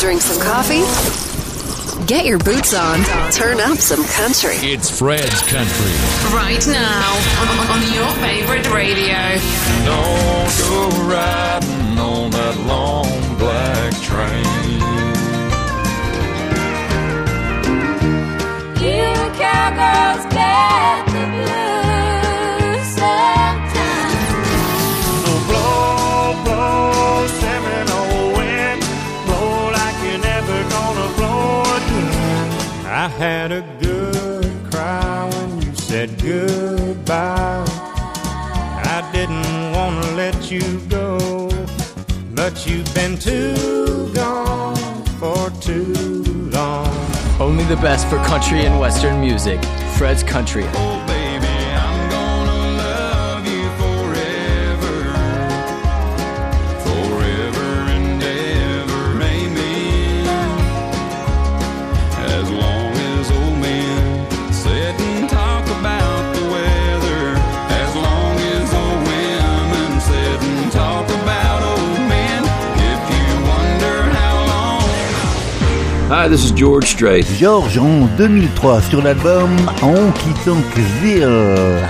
Drink some coffee? Get your boots on. Turn up some country. It's Fred's Country. Right now on, on your favorite radio. Don't go riding on that long black train. You cowgirls get you go, but you've been too gone for too long. Only the best for country and western music. Fred's Country. Hi, this is George Strait. George en 2003 sur l'album Honky Tonkville.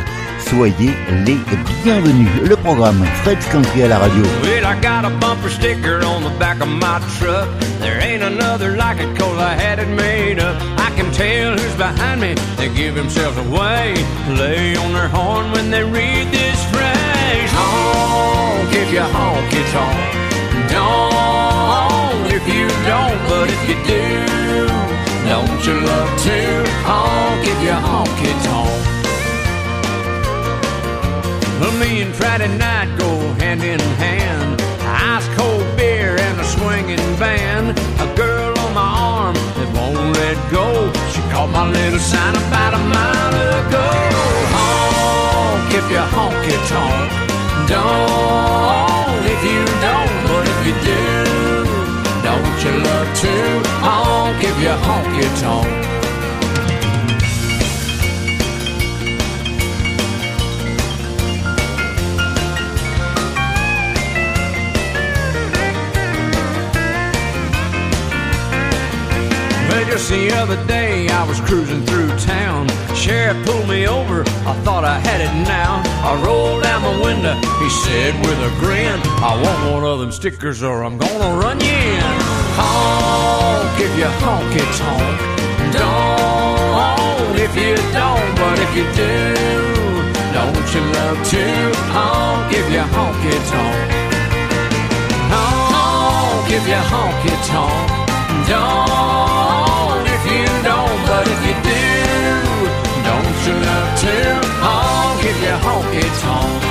Soyez les bienvenus. Le programme Fred's Country à la radio. Well, I got a bumper sticker on the back of my truck. There ain't another like it, cause I had it made up. I can tell who's behind me. They give themselves away. Lay on their horn when they read this phrase. Honk if you honk, it's honk. Don't if you don't, but if you do, don't you love to honk if you honk, it's honk. Well, me and Friday night go hand in hand. Ice cold beer and a swinging band. A girl on my arm that won't let go. She caught my little sign about a mile ago. Honk if you honk it honk. Don't if you don't, but if you do, you love to honk if you honk it honk. Well, just the other day I was cruising through town. Sheriff pulled me over. I thought I had it now. I rolled down my window. He said with a grin, I want one of them stickers or I'm gonna run you in. Honk if you honk, it's honk. Don't if you don't, but if you do, don't you love to honk if you honk, it's honk. If you honk, it's honk. Don't if you don't, but if you do, don't you love to honk if you honk it's honk.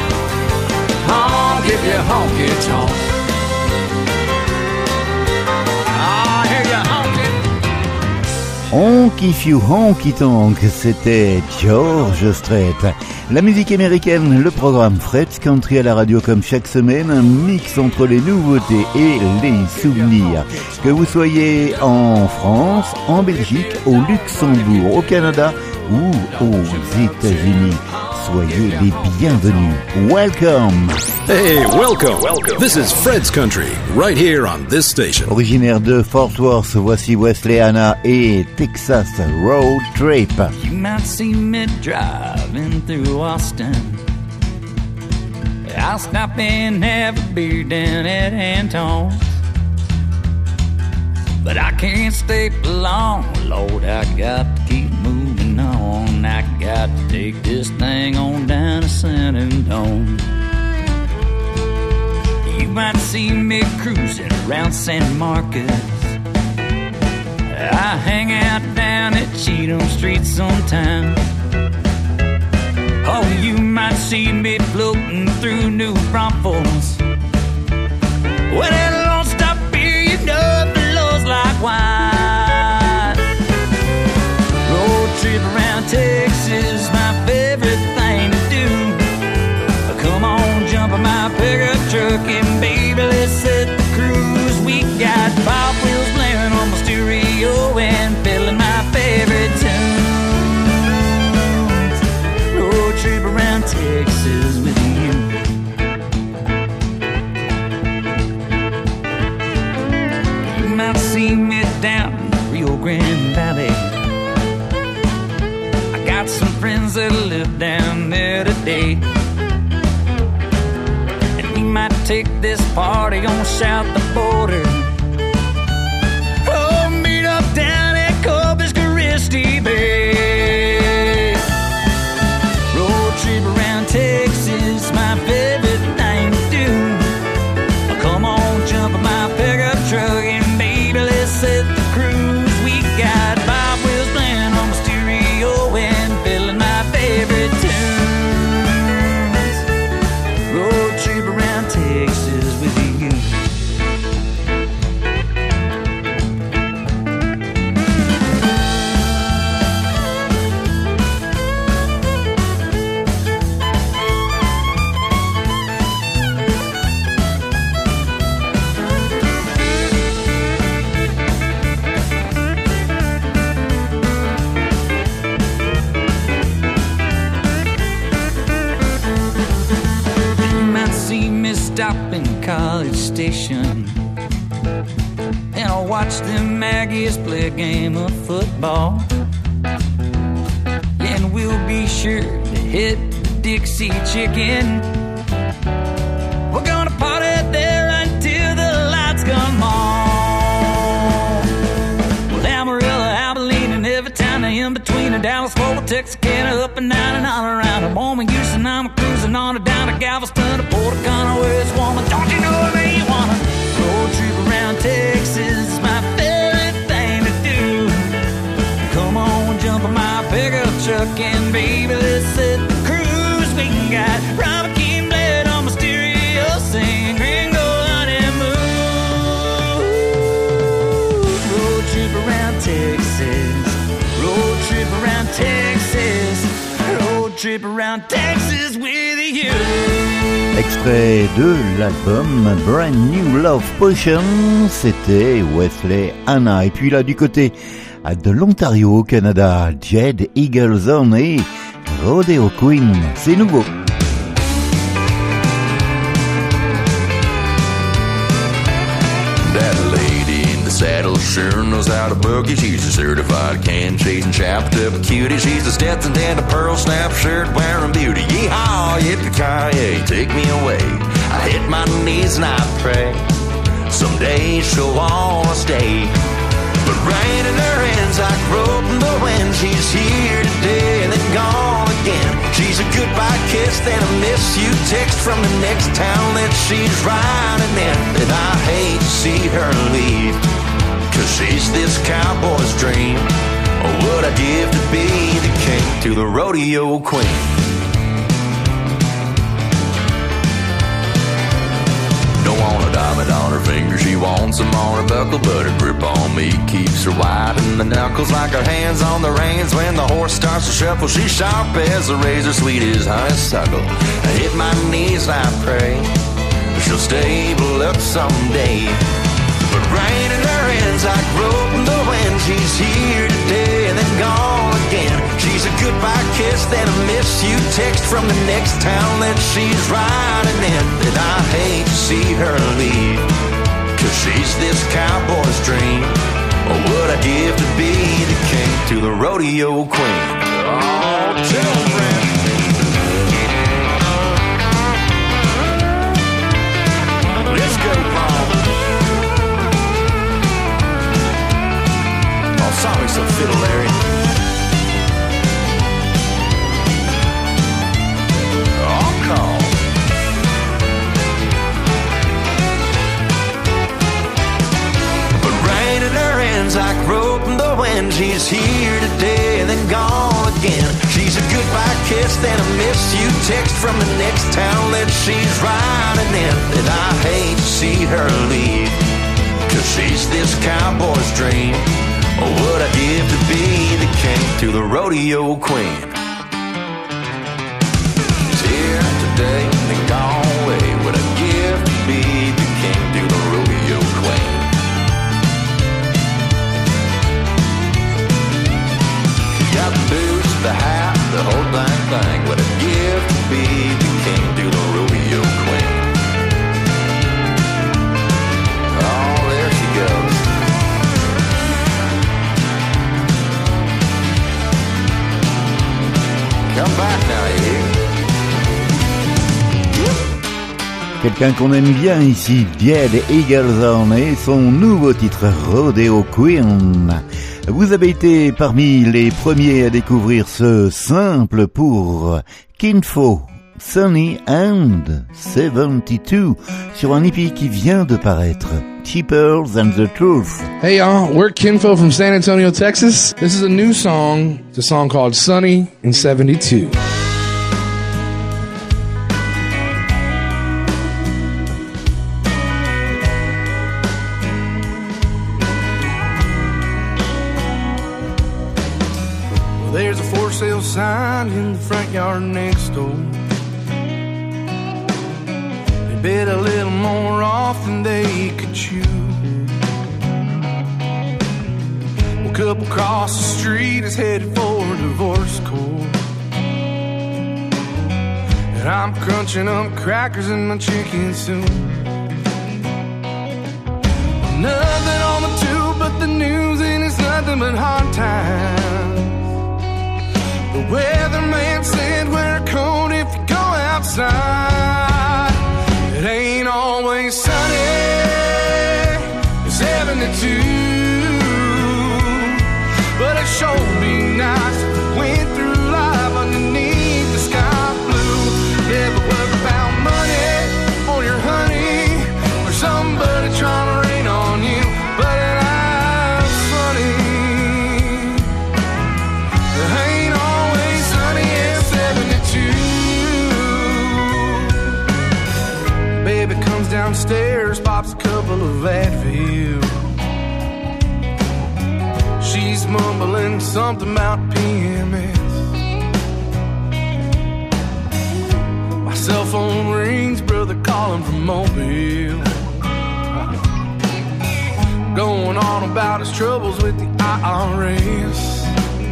If you honk it's honk. Honk if you honky tonk, c'était George Strait. La musique américaine, le programme Fred's Country à la radio comme chaque semaine, un mix entre les nouveautés et les souvenirs. Que vous soyez en France, en Belgique, au Luxembourg, au Canada ou aux États-Unis, soyez les bienvenus. Welcome! Hey, welcome. Welcome. This is Fred's Country, right here on this station. Originaire de Fort Worth, voici Wesley Hanna et Texas Road Trip. You might see me driving through Austin. I'll stop and have a beer down at Antone's. But I can't stay long, Lord. I got to keep moving on. I got to take this thing on down to San Antone. You might see me cruising around San Marcos. I hang out down at Cheatham Street sometime. Oh, you might see me floating through New Braunfels. Well, that Lone beer, you know, it flows like wine. Take this party on south the border. Extrait de l'album Brand New Love Potion, c'était Wesley Anna. Et puis là, du côté de l'Ontario au Canada, Jed Eagleson et Rodeo Queen. C'est nouveau. Sure knows how to boogie. She's a certified can chasing chapped up cutie. She's a Stetson and a pearl snap shirt wearing beauty. Yeehaw, yippee take me away. I hit my knees and I pray. Someday she'll wanna stay. But rain in her hands like rope in the wind. She's here today and then gone again. She's a goodbye kiss, then a miss you text from the next town that she's riding in. And I hate to see her leave. Cause she's this cowboy's dream. Or would I give to be the king to the rodeo queen? Don't want a diamond on her finger, she wants them on her buckle, but her grip on me keeps her wide in the knuckles like her hands on the reins. When the horse starts to shuffle, she's sharp as a razor, sweet as honeysuckle. I hit my knees, I pray she'll stable up someday. But rain in her hands like rope in the wind. She's here today and then gone again. She's a goodbye kiss, then a miss you text from the next town that she's riding in. And I hate to see her leave. Cause she's this cowboy's dream. Or would I give to be the king to the rodeo queen? Oh, tell friend. Oh, sorry, so fiddle, Larry. Call. But her hands like rope in the wind. She's here today and then gone again. She's a goodbye kiss, then a miss you text from the next town that she's riding in. And I hate to see her leave. Cause she's this cowboy's dream. Or would I give to be the king to the rodeo queen? She's here today and gone away. Would I give to be the king to the rodeo queen? Got the boots, the hat, the whole dang thing. What a gift to be Hein? Quelqu'un qu'on aime bien ici, Dead Eagleson et son nouveau titre Rodeo Queen. Vous avez été parmi les premiers à découvrir ce simple pour Kinfo Sunny and 72 sur un EP qui vient de paraître. Cheaper than the truth. Hey y'all, we're Kin Faux from San Antonio, Texas. This is a new song. It's a song called Sunny and 72. There's a for sale sign in the front yard next door. Bid a little more off than they could chew. Well, couple across the street is headed for a divorce court. And I'm crunching up crackers in my chicken soup. Nothing on the tube but the news, and it's nothing but hard times. The weatherman said wear a coat if you go outside. It ain't always sunny. It's 72. But it sure be nice if we went through life underneath couple of Advil. She's mumbling something about PMS. My cell phone rings, brother calling from Mobile. Going on about his troubles with the IRS.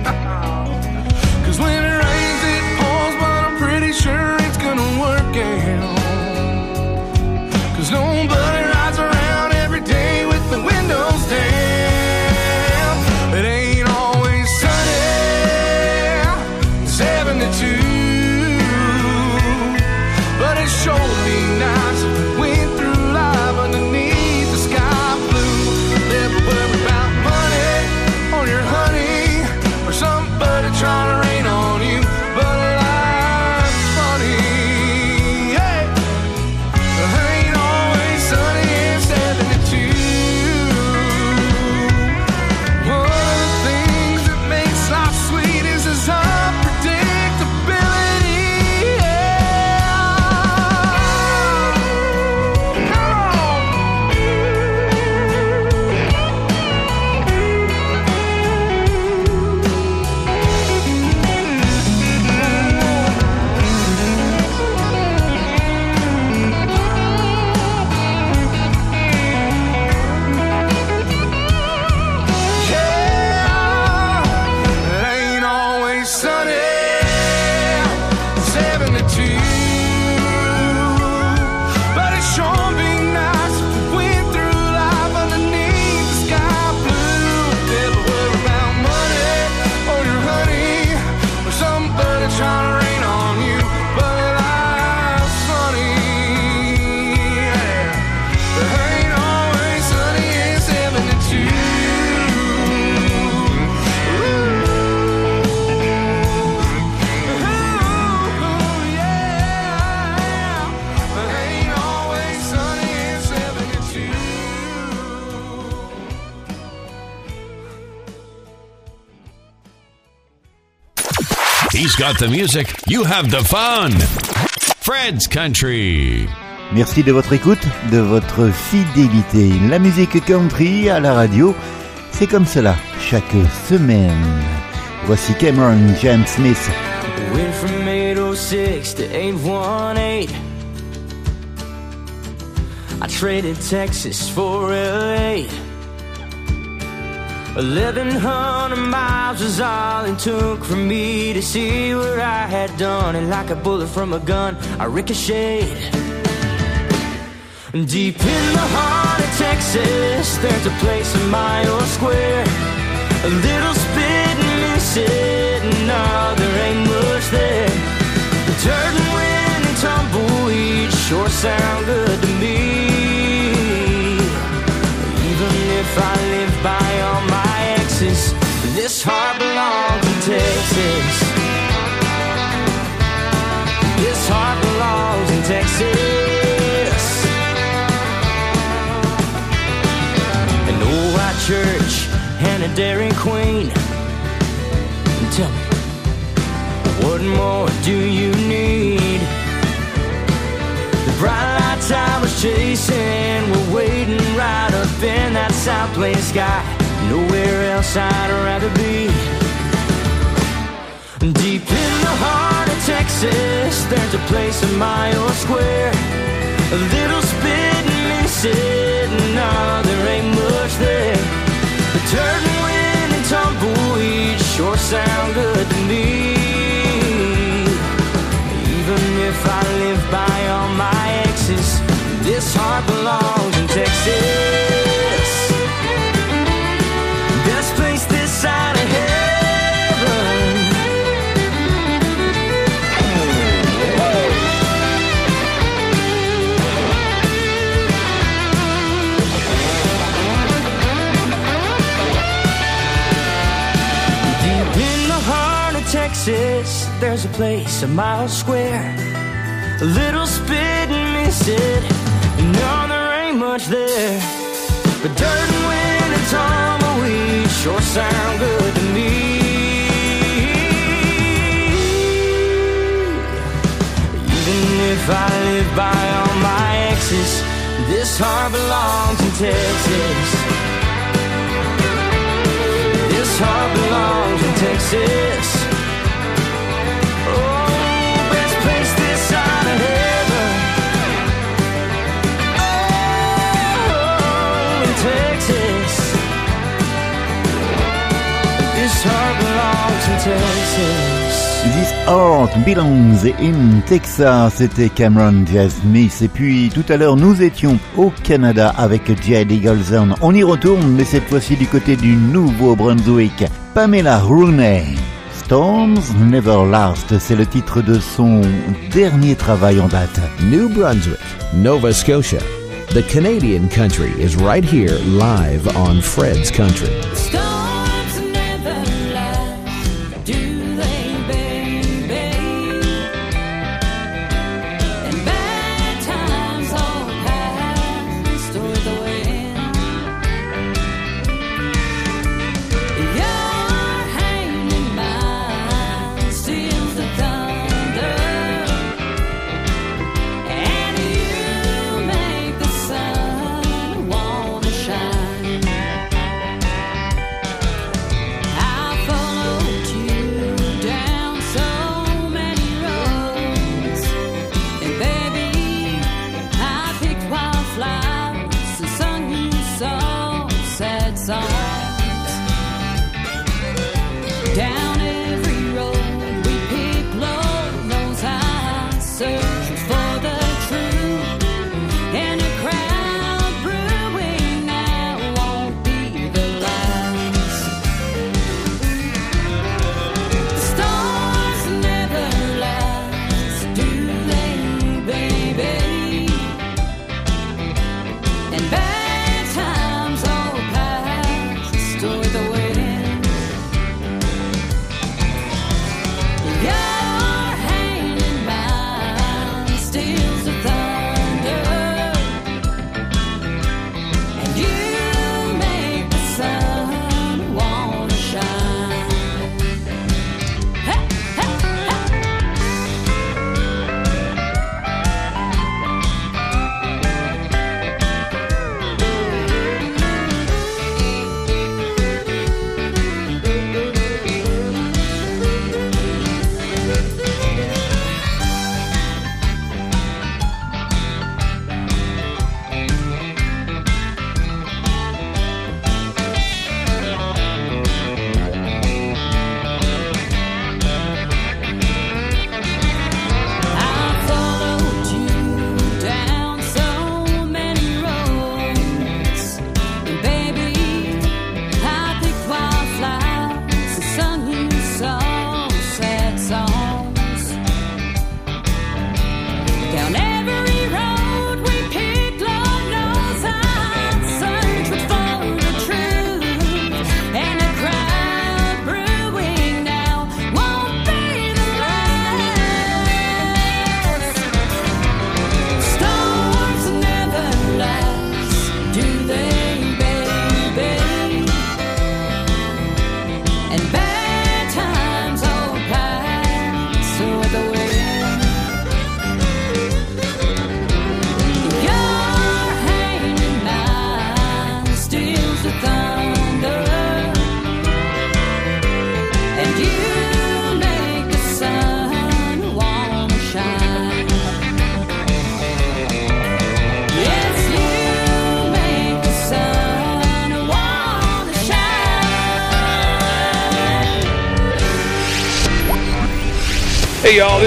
Cause when it rains, it pours, but I'm pretty sure it's gonna work out. Cause nobody got the music. You have the fun. Fred's Country. Merci de votre écoute, de votre fidélité. La musique country à la radio, c'est comme cela, chaque semaine. Voici Cameron James Smith. Went from 806 to 818. I traded Texas for LA. 1100 miles was all it took for me to see what I had done. And like a bullet from a gun, I ricocheted. Deep in the heart of Texas, there's a place a mile square. A little spit and miss it, no, there ain't much there. The dirt and wind and tumbleweed sure sound good to me. Even if I live by all my exes, this heart belongs in Texas. This heart belongs in Texas. An old white church and a Dairy Queen. Tell me, what more do you need? The bright lights I was chasing were waiting right up in that South Plain sky. Nowhere else I'd rather be. Deep in the heart of Texas, there's a place a mile square. A little spit and it, no, there ain't much there. The dirt and wind and tumbleweed sure sound good to me. Even if I live by all my exes, this heart belongs in Texas. There's a place a mile square. A little spit and miss it. No, there ain't much there. But dirt and wind and tumbleweed sure sound good to me. Even if I live by all my exes, this heart belongs in Texas. This heart belongs in Texas. This Heart Belongs in Texas, c'était Cameron Jazz Smith. Et puis tout à l'heure, nous étions au Canada avec Jed Eagleson. On y retourne, mais cette fois-ci du côté du Nouveau-Brunswick. Pamela Rooney. Storms Never Last, c'est le titre de son dernier travail en date. New Brunswick, Nova Scotia. The Canadian country is right here live on Fred's Country.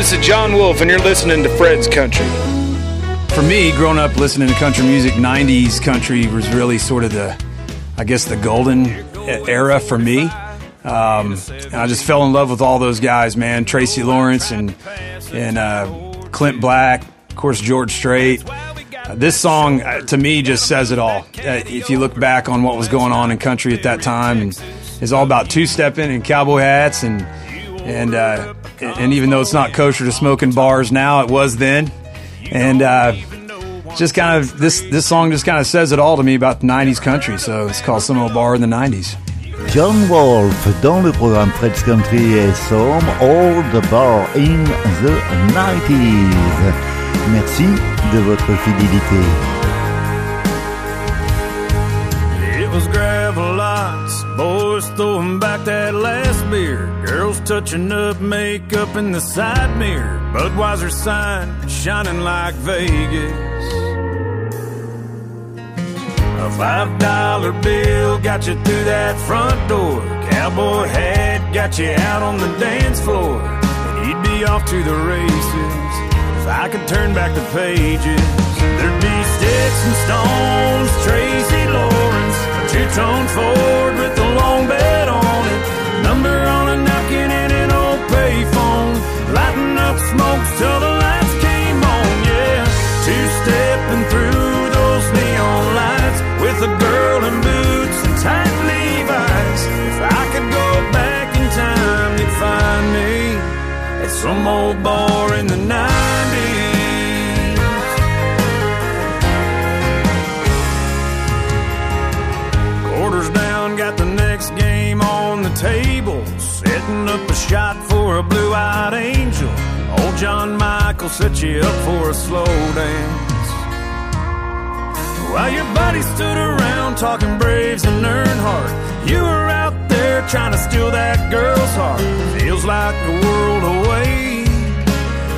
This is Jon Wolfe, and you're listening to Fred's Country. For me, growing up listening to country music, 90s country was really sort of the, I guess, the golden era for me. Um, I just fell in love with all those guys, man. Tracy Lawrence and and uh, Clint Black, of course, George Strait. Uh, this song, uh, to me, just says it all. Uh, if you look back on what was going on in country at that time, and it's all about two stepping and cowboy hats, and and uh, and even though it's not kosher to smoke in bars now, it was then. And uh, just kind of this this song just kind of says it all to me about the '90s country. So it's called "Some Old Bar in the '90s." Jon Wolfe dans le programme Fred's Country et Some Old Bar in the 90s. Merci de votre fidélité. It was gravel lots, boys throwing back that last beer, girls touching up makeup in the side mirror, Budweiser sign shining like Vegas. A five dollar bill got you through that front door. Cowboy hat got you out on the dance floor. And you'd be off to the races if I could turn back the pages. There'd be sticks and stones, Tracy Lawrence, two-tone Ford with a long bed on it. Number on a napkin and an old payphone. Lighting up smokes till the lights came on, yeah. Two-stepping through those neon lights with a girl in boots and tight Levi's. If I could go back in time, you'd find me at some old bar in the 90s. The table. Setting up a shot for a blue eyed angel. Old John Michael set you up for a slow dance. While your buddies stood around talking Braves and Earnhardt, you were out there trying to steal that girl's heart. Feels like a world away,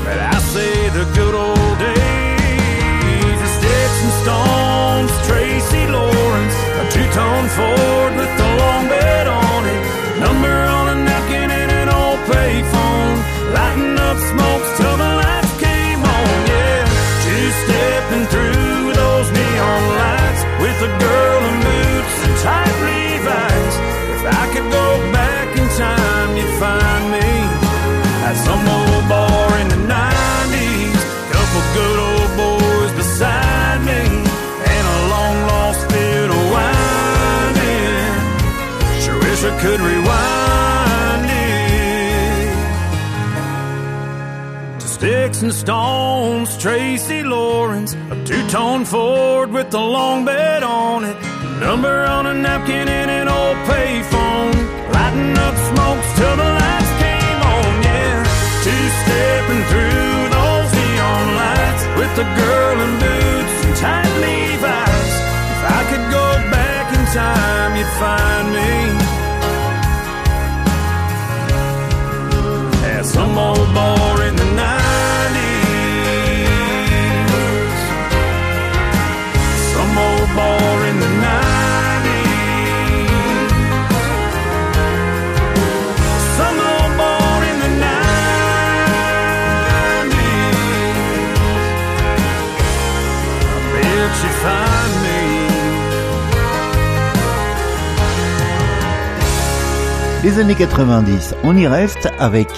but I say the good old days. The sticks and stones, Tracy Lawrence, a two-tone Ford with a long bed on number stones. Tracy Lawrence, a two-tone Ford with a long bed on it. Number on a napkin and an old payphone. Lighting up smokes till the lights came on, yeah. Two-stepping through those neon lights with a girl in boots and tight Levi's. If I could go back in time, you'd find me at some old bar Les années 90, on y reste avec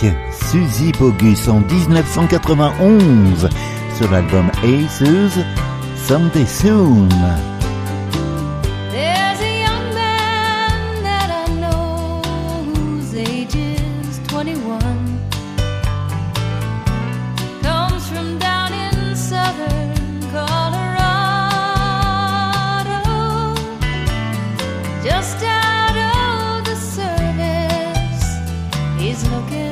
Suzy Bogus en 1991 sur l'album Aces, Someday Soon. He's looking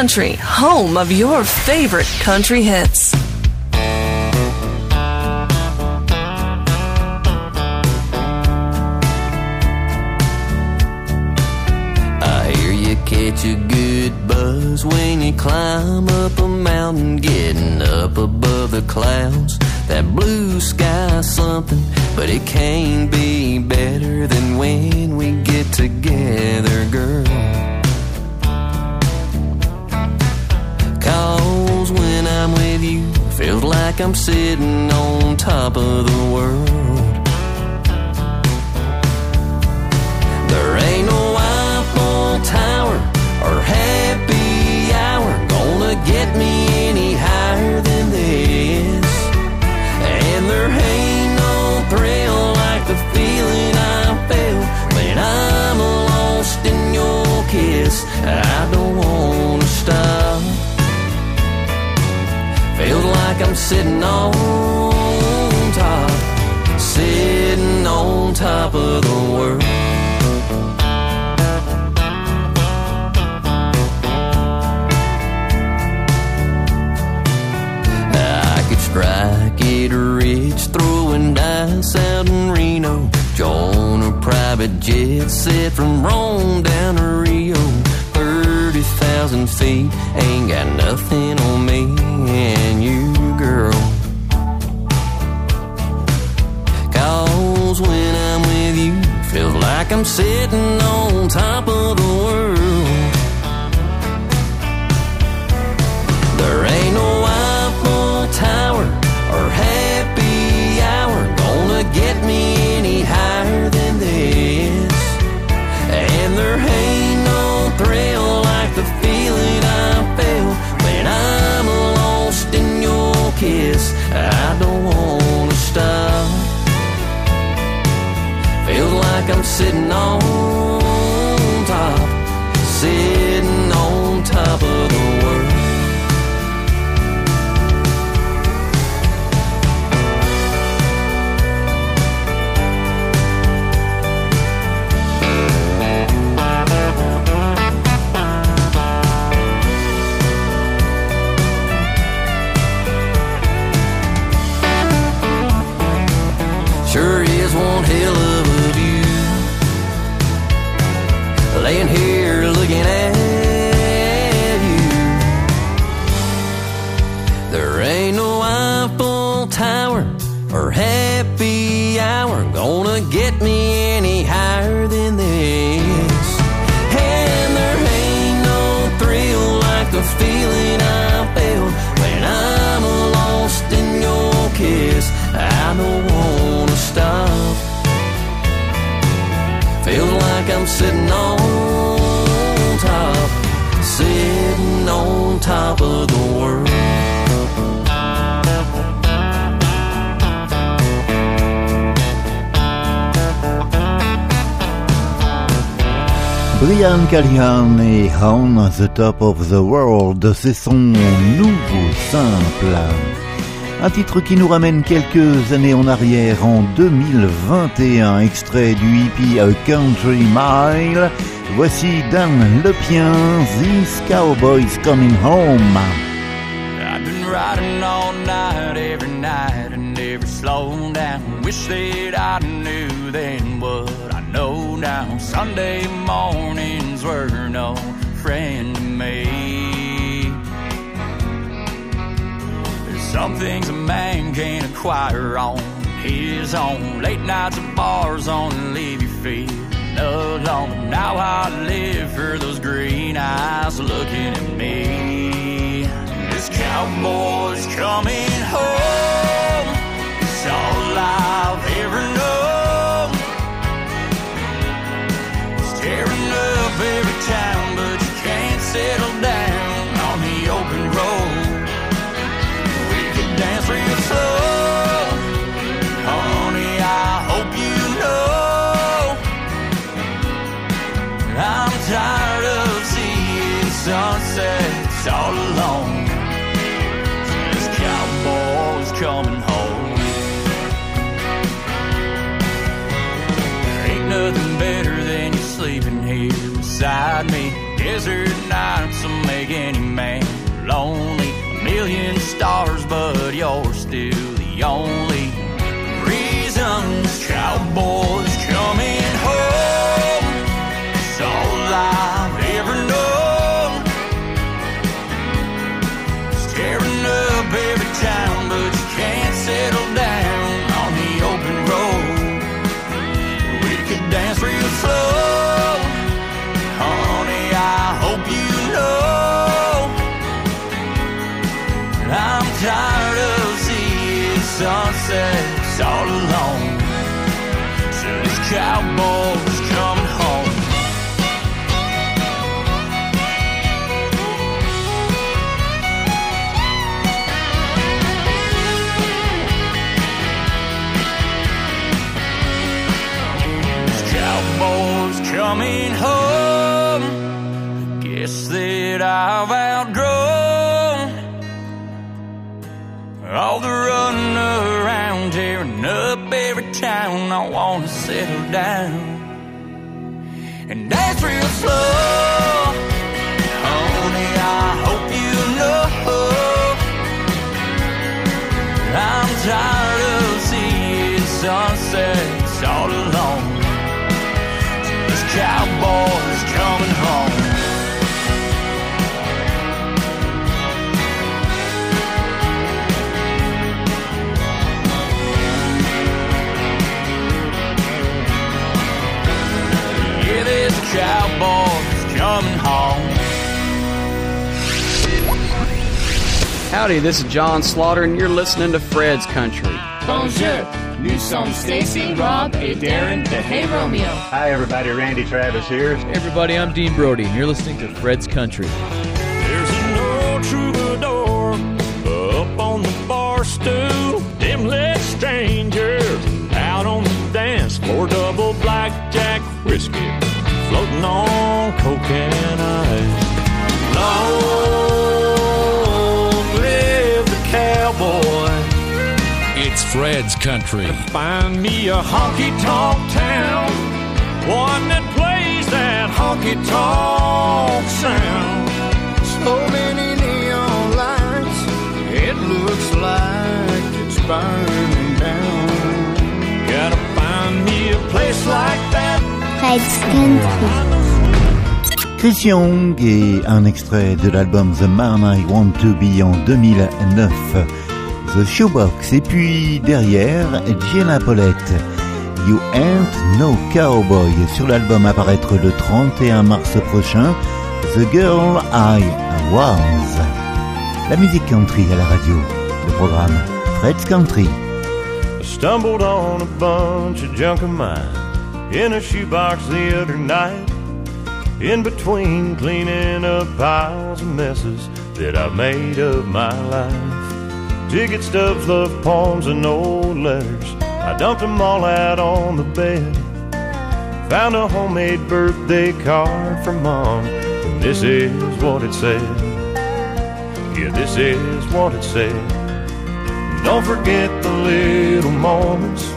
Country, home of your favorite country hits. I hear you catch a good buzz when you climb up a mountain, getting up above the clouds. That blue sky's something, but it can't be better than when we get together, girl. Cause with you, feels like I'm sitting on top of the world. There ain't no Eiffel Tower or happy hour gonna get me any higher than this. And there ain't no thrill like the feeling I felt when I'm lost in your kiss. I don't wanna stop. I'm sitting on top, sitting on top of the world. I could strike it rich, throwing dice out in Reno. Join a private jet set from Rome down to Rio. 30,000 feet, ain't got nothing on me and you, like I'm sitting on top of the world. Callihan et On the Top of the World, c'est son nouveau simple. Un titre qui nous ramène quelques années en arrière, en 2021, extrait du hippie A Country Mile. Voici Dan Lepien, These Cowboys Coming Home. Never slowing down. Wish that I knew then what I know now. Sunday mornings were no friend to me. There's some things a man can't acquire on his own. Late nights at bars on leave you feeling alone. Now I live for those green eyes looking at me. This cowboy's coming home. All I've ever known. It's tearing up every town, but you can't settle down on the open road. We could dance real slow. Honey, I hope you know. I'm tired of seeing sunsets all alone. This cowboy's coming beside me. Desert nights will make any man lonely. A million stars, but you're still the only reason this Howdy, this is John Slaughter, and you're listening to Fred's Country. Bonjour. Nous sommes Stacy, Rob, et Darren de Hey Romeo. Hi, everybody. Randy Travis here. Hey, everybody. I'm Dean Brody, and you're listening to Fred's Country. There's an old troubadour up on the bar stool. Them lit strangers out on the dance floor. Double blackjack whiskey floating on coke and ice. Long cowboy. It's Fred's Country. Find me a honky tonk town, one that plays that honky tonk sound. So many neon lights, it looks like it's burning down. Gotta find me a place like that. Fred's Chris Young et un extrait de l'album The Man I Want to Be en 2009, The Shoebox, et puis derrière Jenna Paulette, You Ain't No Cowboy, sur l'album à paraître le 31 mars prochain, The Girl I Was. La musique country à la radio, le programme Fred's Country. Stumbled on a bunch of junk of mine in a shoebox the other night. In between cleaning up piles of messes that I've made of my life. Ticket stubs, love poems, and old letters. I dumped them all out on the bed. Found a homemade birthday card from mom, and this is what it said. Yeah, this is what it said. Don't forget the little moments,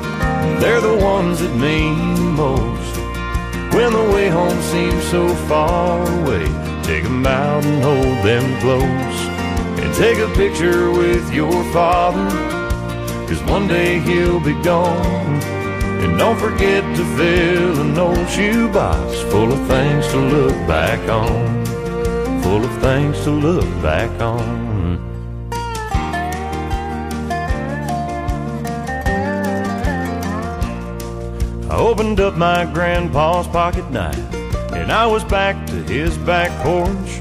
they're the ones that mean most. When the way home seems so far away, take 'em out and hold them close. And take a picture with your father, cause one day he'll be gone. And don't forget to fill an old shoebox full of things to look back on. Full of things to look back on. I opened up my grandpa's pocket knife, and I was back to his back porch.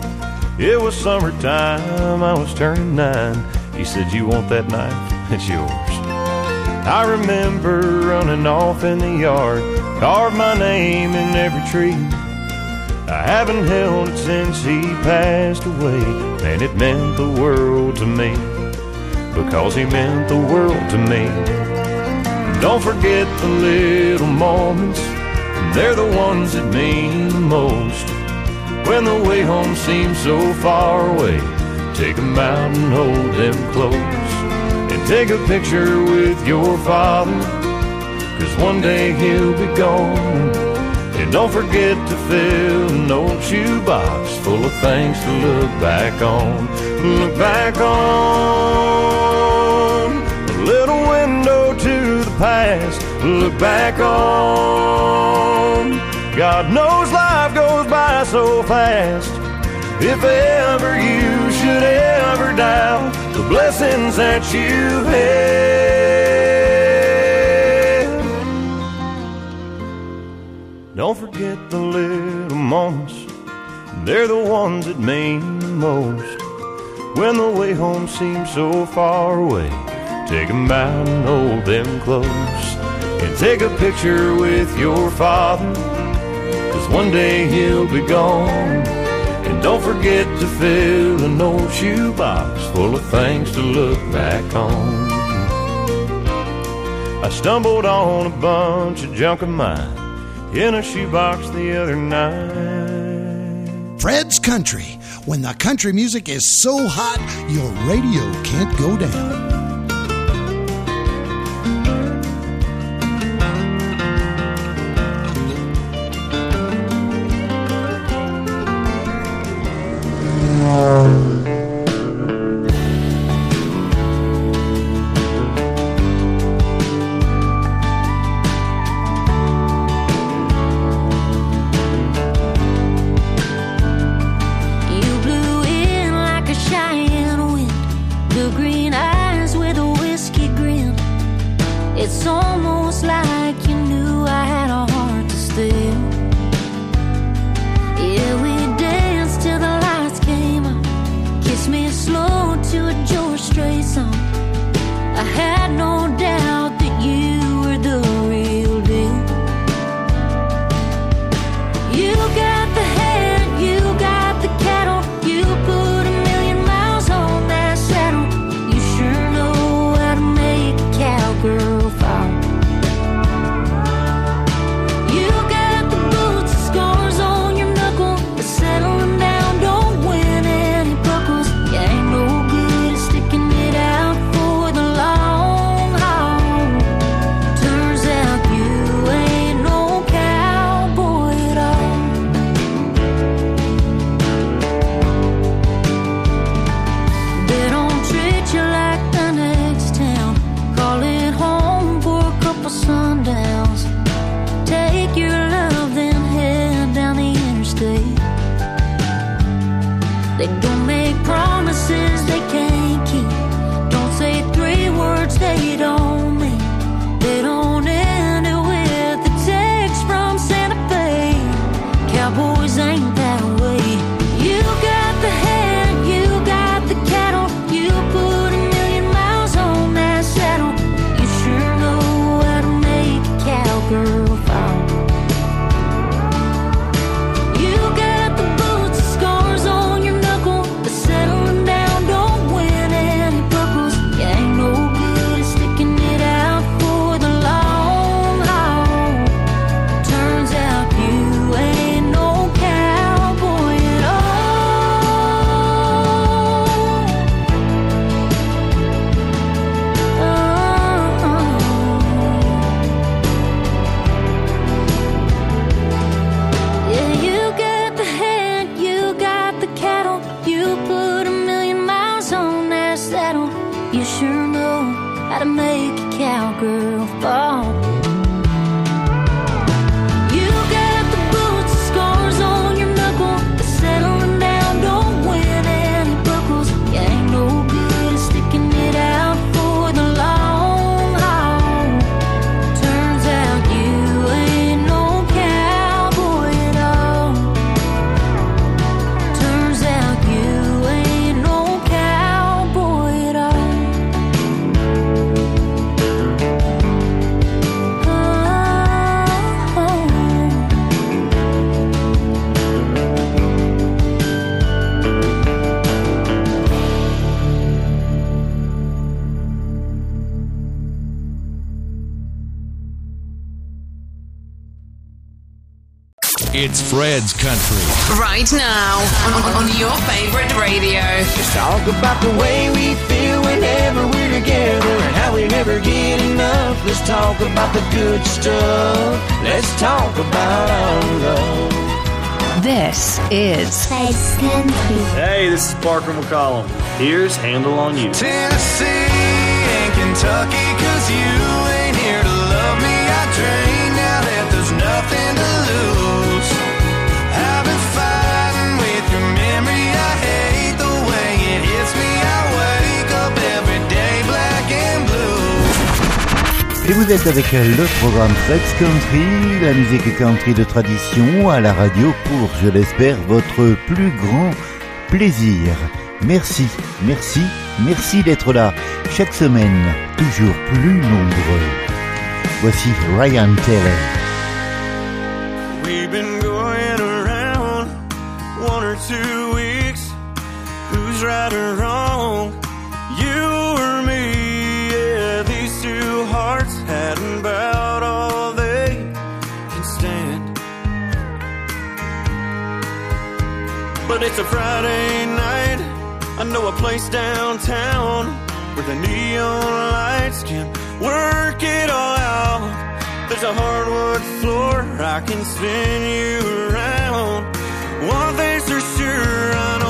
It was summertime, I was turning nine. He said, You want that knife? It's yours. I remember running off in the yard, carved my name in every tree. I haven't held it since he passed away, and it meant the world to me, because he meant the world to me. Don't forget the little moments, they're the ones that mean the most. When the way home seems so far away, take 'em out and hold them close. And take a picture with your father, cause one day he'll be gone. And don't forget to fill an old shoebox full of things to look back on. Look back on a little window to the past. Look back on. God knows life goes by so fast. If ever you should ever doubt the blessings that you've had. Don't forget the little moments, they're the ones that mean the most. When the way home seems so far away, take 'em out and hold them close. Take a picture with your father, cause one day he'll be gone. And don't forget to fill an old shoebox full of things to look back on. I stumbled on a bunch of junk of mine in a shoebox the other night. Fred's Country. When the country music is so hot, your radio can't go down. Let's talk about the good stuff. Let's talk about our love. This is Fred's Country. Hey, this is Parker McCollum. Here's Handle on You. Tennessee and Kentucky, cause you ain't here to love me. I drain now that there's nothing to Et vous êtes avec euh, le programme Flex Country, la musique country de tradition à la radio pour, je l'espère, votre plus grand plaisir. Merci, merci, merci d'être là. Chaque semaine, toujours plus nombreux. Voici Ryan Taylor. It's a Friday night. I know a place downtown where the neon lights can work it all out. There's a hardwood floor I can spin you around. One thing's for sure, I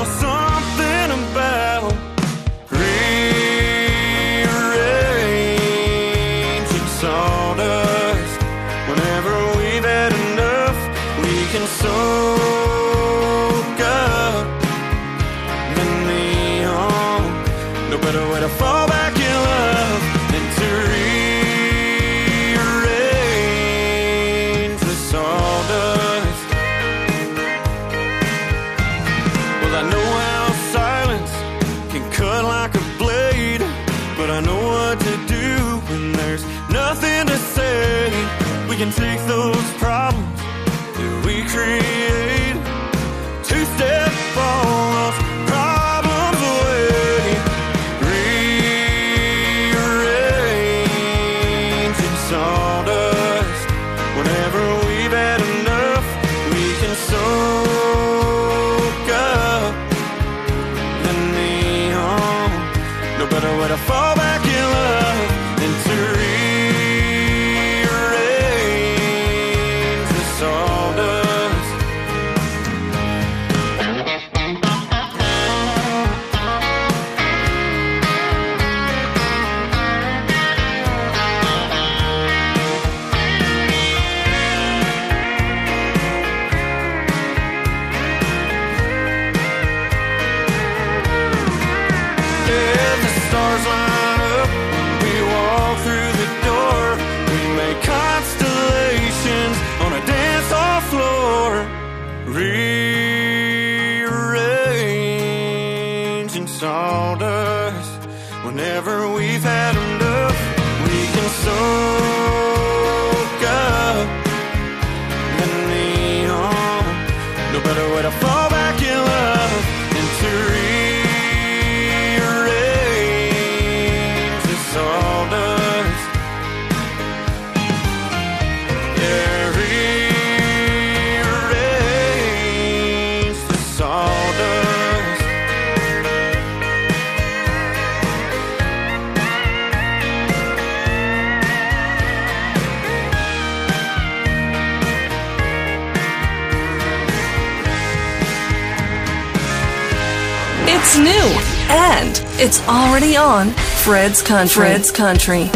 it's already on Fred's Country. Fred's Country.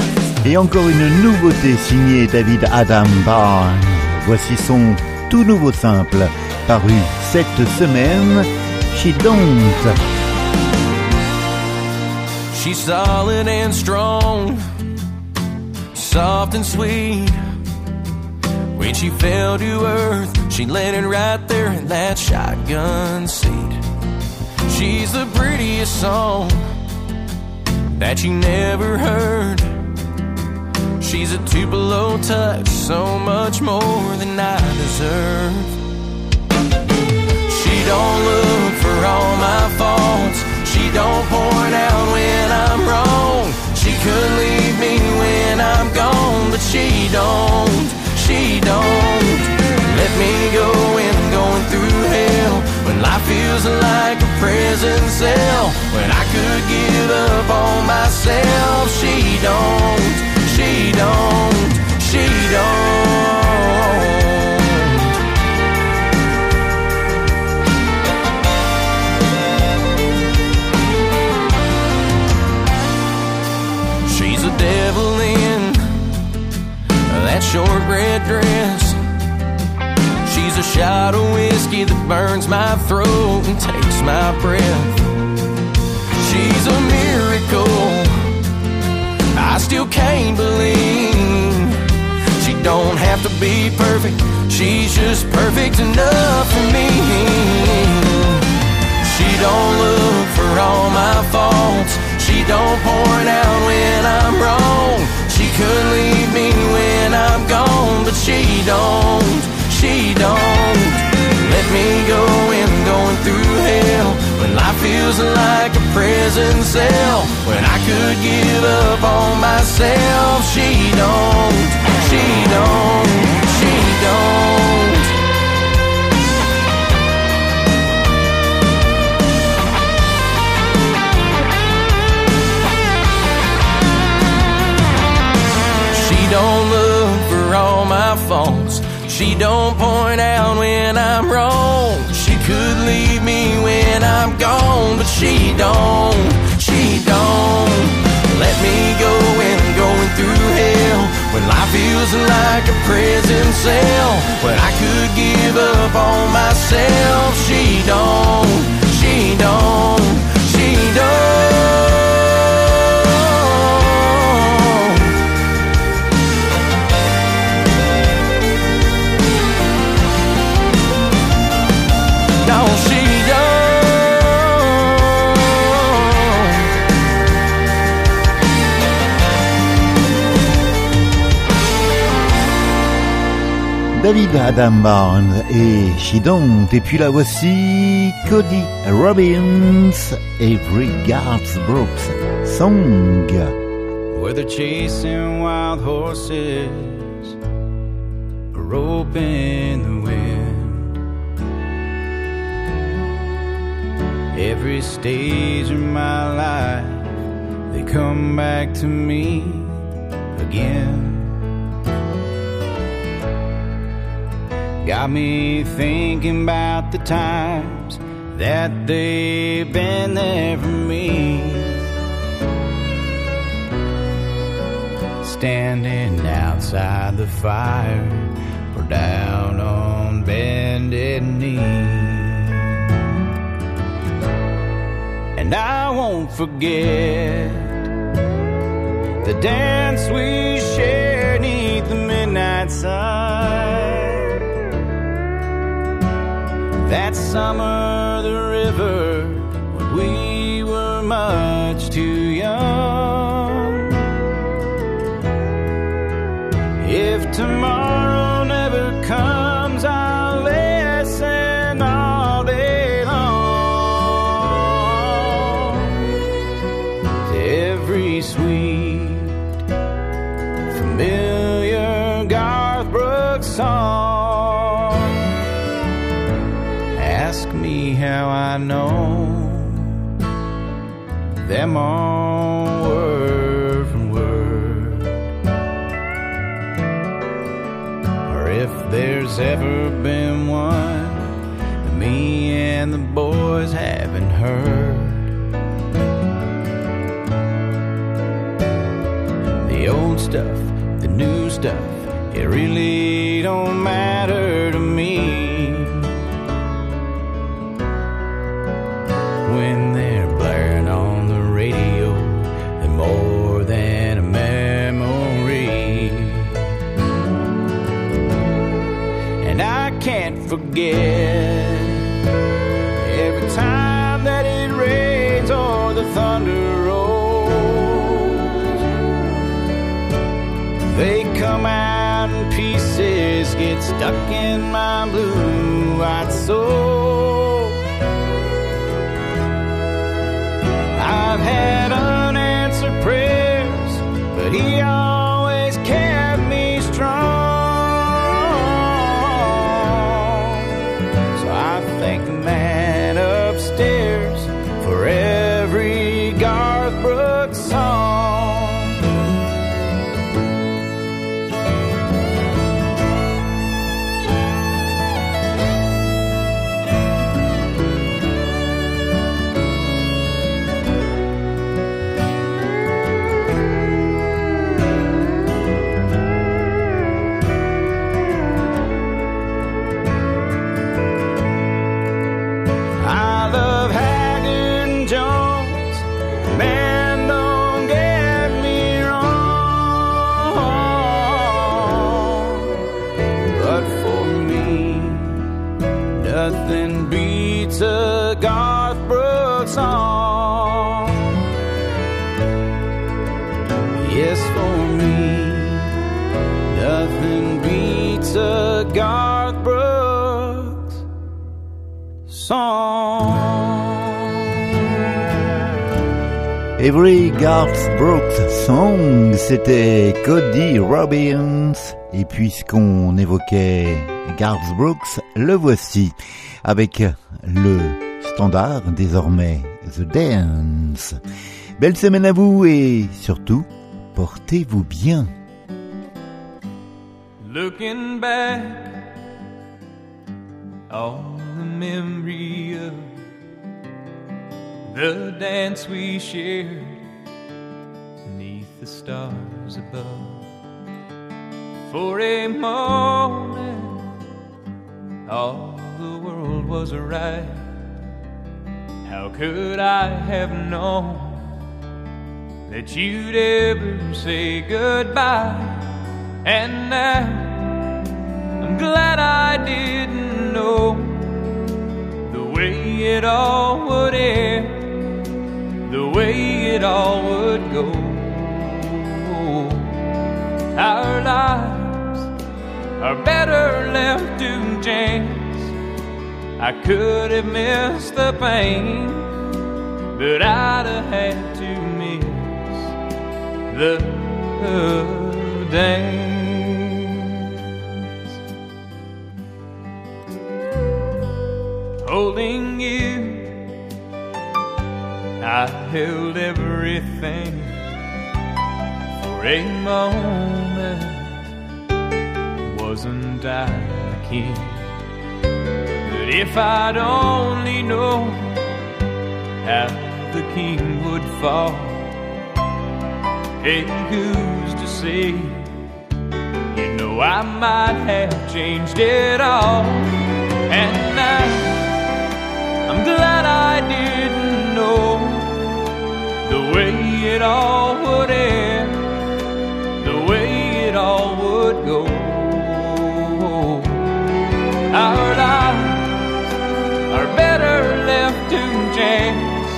Et encore une nouveauté signée David Adam Byrnes. Voici son tout nouveau simple, paru cette semaine, She Don't. She's solid and strong, soft and sweet. When she fell to earth, she landed right there in that shotgun seat. She's the prettiest song that you never heard. She's a Tupelo touch, so much more than I deserve. She don't look for all my faults. She don't point out when I'm wrong. She could leave me when I'm gone, but she don't. She don't. Let me go when I'm going through hell. When life feels like a prison cell. When I could give up on myself. She don't. She don't. She don't. She's a devil in that short red dress. A shot of whiskey that burns my throat and takes my breath. She's a miracle. I still can't believe she don't have to be perfect. She's just perfect enough for me. She don't look for all my faults. She don't point out when I'm wrong. She could leave me when I'm gone, but she don't. She don't. Let me go I'm going through hell. When life feels like a prison cell. When I could give up on myself. She don't. She don't. She don't. She don't look She don't point out when I'm wrong. She could leave me when I'm gone, but she don't. She don't. Let me go when I'm going through hell. When life feels like a prison cell. When I could give up on myself. She don't. She don't. She don't. David Adam Barnes et She Don't. Et puis la voici Cody Robbins et Regards Brooks. Song. Whether chasing wild horses in the wind. Every stage of my life, they come back to me again. Got me thinking about the times that they've been there for me. Standing outside the fire or down on bended knee. And I won't forget the dance we shared neath the midnight sun. That summer, the river, them on word from word. Or if there's ever been one that me and the boys haven't heard. The old stuff, the new stuff, it really don't matter. Every Garth Brooks Song, c'était Cody Robbins. Et puisqu'on évoquait Garth Brooks, le voici avec le standard désormais The Dance. Belle semaine à vous et surtout, portez-vous bien. Looking back on the memory of the dance we shared neath the stars above. For a moment, all the world was right. How could I have known that you'd ever say goodbye? And now I'm glad I didn't know the way it all would end, the way it all would go. Our lives are better left to chance. I could have missed the pain, but I'd have had to miss the dance. Holding you, I held everything for a moment. Wasn't I the king? But if I'd only known how the king would fall, hey, who's to say? You know, I might have changed it all. And now I'm glad I didn't know it all would end, the way it all would go. Our lives are better left to chance.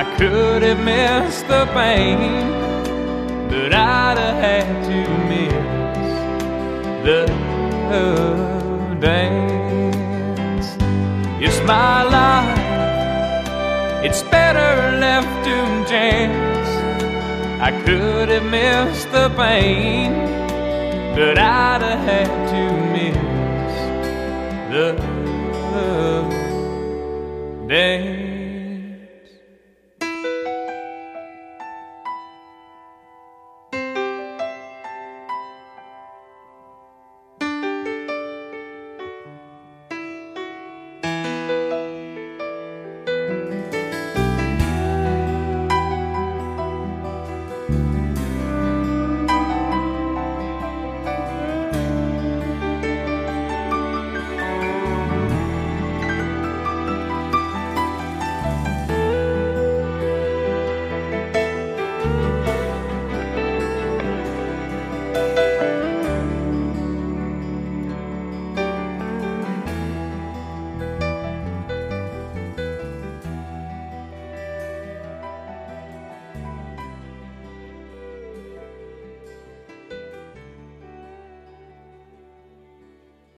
I could have missed the pain, but I'd have had to miss the dance. It's my life, it's better left to chance. I could have missed the pain, but I'd have had to miss the dance.